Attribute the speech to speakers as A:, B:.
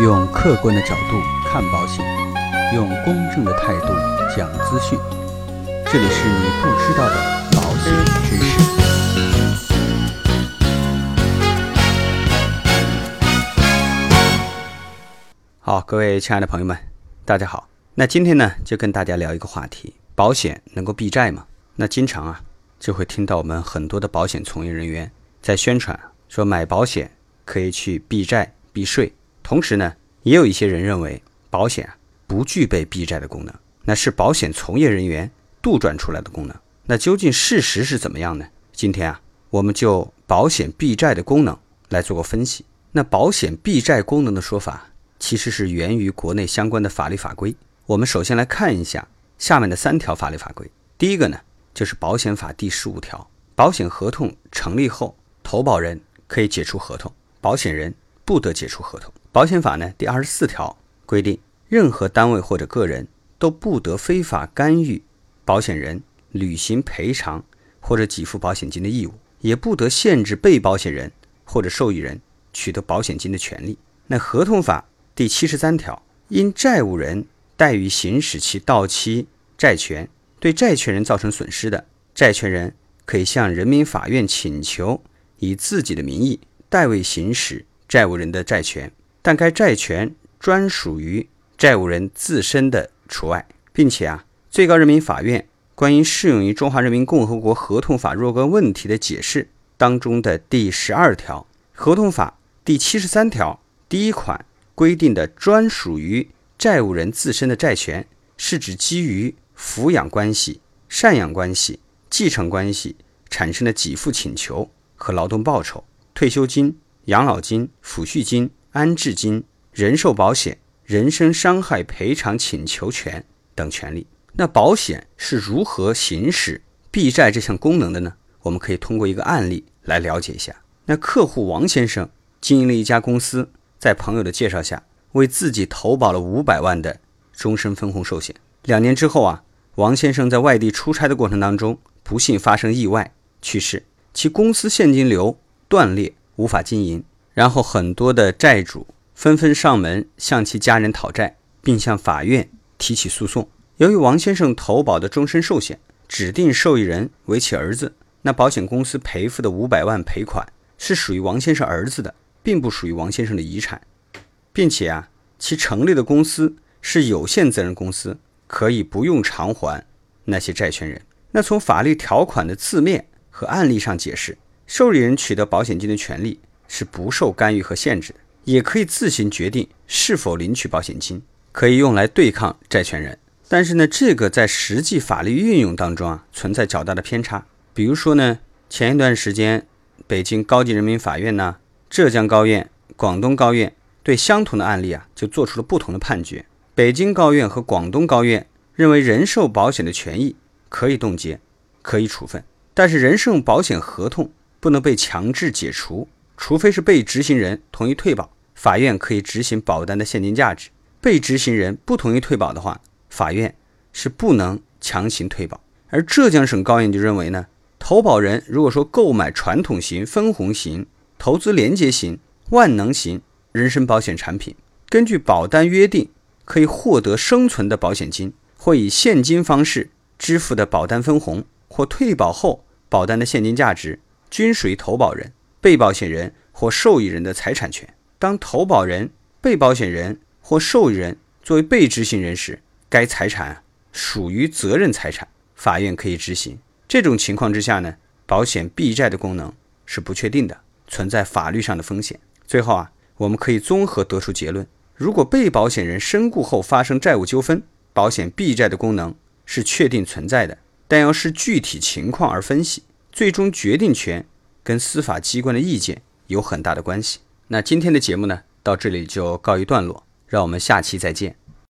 A: 用客观的角度看保险，用公正的态度讲资讯。这里是你不知道的保险知识。好，各位亲爱的朋友们，大家好。那今天呢，就跟大家聊一个话题：保险能够避债吗？那经常啊，就会听到我们很多的保险从业人员在宣传说买保险可以去避债避税。同时呢，也有一些人认为保险不具备避债的功能，那是保险从业人员杜撰出来的功能。那究竟事实是怎么样呢？今天啊，我们就保险避债的功能来做个分析。那保险避债功能的说法，其实是源于国内相关的法律法规。我们首先来看一下下面的三条法律法规。第一个呢，就是保险法第十五条，保险合同成立后，投保人可以解除合同，保险人不得解除合同。保险法呢第二十四条规定，任何单位或者个人都不得非法干预保险人履行赔偿或者给付保险金的义务，也不得限制被保险人或者受益人取得保险金的权利。那合同法第七十三条，因债务人怠于行使其到期债权，对债权人造成损失的，债权人可以向人民法院请求以自己的名义代为行使债务人的债权。但该债权专属于债务人自身的除外，并且啊，最高人民法院关于适用于中华人民共和国合同法若干问题的解释当中的第十二条，合同法第七十三条第一款规定的专属于债务人自身的债权，是指基于抚养关系、赡养关系、继承关系产生的给付请求和劳动报酬、退休金、养老金、抚恤金。安置金、人寿保险、人身伤害赔偿请求权等权利。那保险是如何行使避债这项功能的呢？我们可以通过一个案例来了解一下。那客户王先生经营了一家公司，在朋友的介绍下，为自己投保了五百万的终身分红寿险。两年之后啊，王先生在外地出差的过程当中，不幸发生意外去世，其公司现金流断裂，无法经营。然后很多的债主纷纷上门向其家人讨债，并向法院提起诉讼。由于王先生投保的终身寿险指定受益人为其儿子，那保险公司赔付的五百万赔款是属于王先生儿子的，并不属于王先生的遗产，并且啊，其成立的公司是有限责任公司，可以不用偿还那些债权人。那从法律条款的字面和案例上解释，受益人取得保险金的权利。是不受干预和限制的，也可以自行决定是否领取保险金，可以用来对抗债权人。但是呢，这个在实际法律运用当中啊，存在较大的偏差。比如说呢，前一段时间，北京高级人民法院呢、浙江高院、广东高院对相同的案例啊，就做出了不同的判决。北京高院和广东高院认为，人寿保险的权益可以冻结，可以处分，但是人寿保险合同不能被强制解除。除非是被执行人同意退保，法院可以执行保单的现金价值；被执行人不同意退保的话，法院是不能强行退保。而浙江省高院就认为呢，投保人如果说购买传统型、分红型、投资连接型、万能型人身保险产品，根据保单约定可以获得生存的保险金，或以现金方式支付的保单分红，或退保后保单的现金价值，均属于投保人。被保险人或受益人的财产权。当投保人、被保险人或受益人作为被执行人时，该财产属于责任财产，法院可以执行。这种情况之下呢，保险避债的功能是不确定的，存在法律上的风险。最后啊，我们可以综合得出结论：如果被保险人身故后发生债务纠纷，保险避债的功能是确定存在的，但要视具体情况而分析，最终决定权。跟司法机关的意见有很大的关系。那今天的节目呢，到这里就告一段落，让我们下期再见。